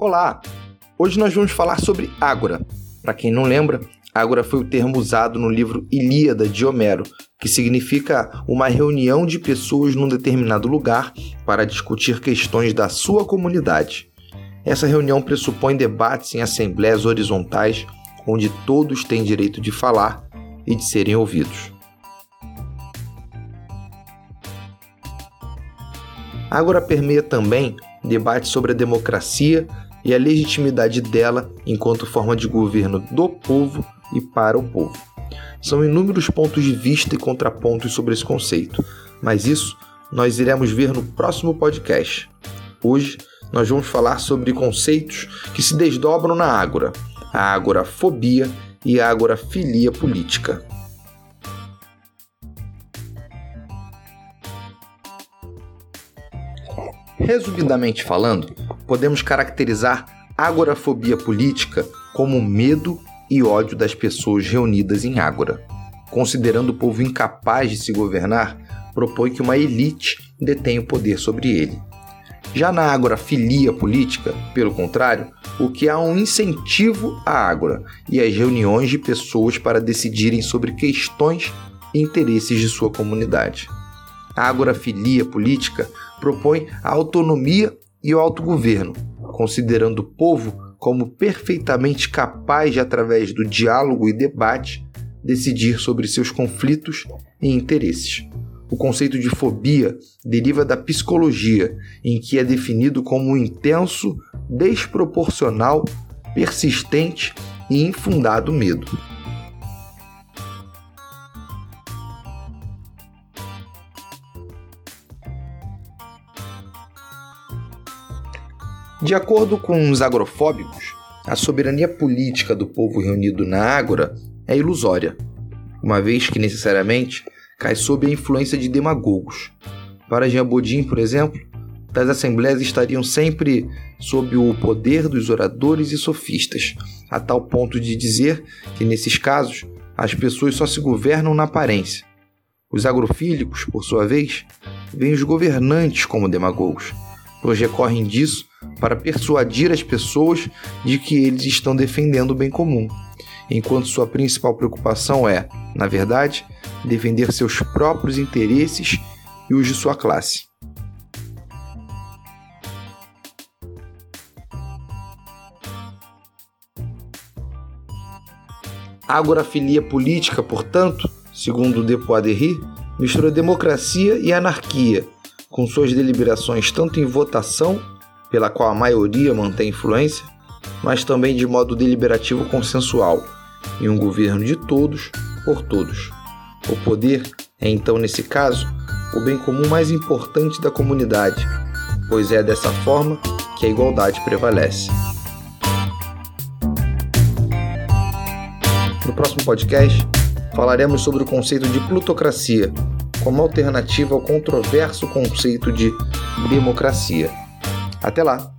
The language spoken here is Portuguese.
Olá! Hoje nós vamos falar sobre ágora. Para quem não lembra, ágora foi o termo usado no livro Ilíada de Homero, que significa uma reunião de pessoas num determinado lugar para discutir questões da sua comunidade. Essa reunião pressupõe debates em assembleias horizontais, onde todos têm direito de falar e de serem ouvidos. Ágora permeia também debates sobre a democracia e a legitimidade dela enquanto forma de governo do povo e para o povo. São inúmeros pontos de vista e contrapontos sobre esse conceito, mas isso nós iremos ver no próximo podcast. Hoje nós vamos falar sobre conceitos que se desdobram na ágora, a agorafobia e a agorafilia política. Resumidamente falando, podemos caracterizar agorafobia política como medo e ódio das pessoas reunidas em ágora. Considerando o povo incapaz de se governar, propõe que uma elite detenha o poder sobre ele. Já na agorafilia política, pelo contrário, o que há um incentivo à ágora e às reuniões de pessoas para decidirem sobre questões e interesses de sua comunidade. A agorafilia política propõe a autonomia e o autogoverno, considerando o povo como perfeitamente capaz de, através do diálogo e debate, decidir sobre seus conflitos e interesses. O conceito de fobia deriva da psicologia, em que é definido como um intenso, desproporcional, persistente e infundado medo. De acordo com os agrofóbicos, a soberania política do povo reunido na Ágora é ilusória, uma vez que necessariamente cai sob a influência de demagogos. Para Jean Bodin, por exemplo, tais assembleias estariam sempre sob o poder dos oradores e sofistas, a tal ponto de dizer que nesses casos as pessoas só se governam na aparência. Os agrofílicos, por sua vez, veem os governantes como demagogos, pois recorrem disso para persuadir as pessoas de que eles estão defendendo o bem comum, enquanto sua principal preocupação é, na verdade, defender seus próprios interesses e os de sua classe. A agorafilia política, portanto, segundo de mistura democracia e anarquia, com suas deliberações tanto em votação pela qual a maioria mantém influência, mas também de modo deliberativo consensual, em um governo de todos por todos. O poder é então, nesse caso, o bem comum mais importante da comunidade, pois é dessa forma que a igualdade prevalece. No próximo podcast, falaremos sobre o conceito de plutocracia, como alternativa ao controverso conceito de democracia. Até lá!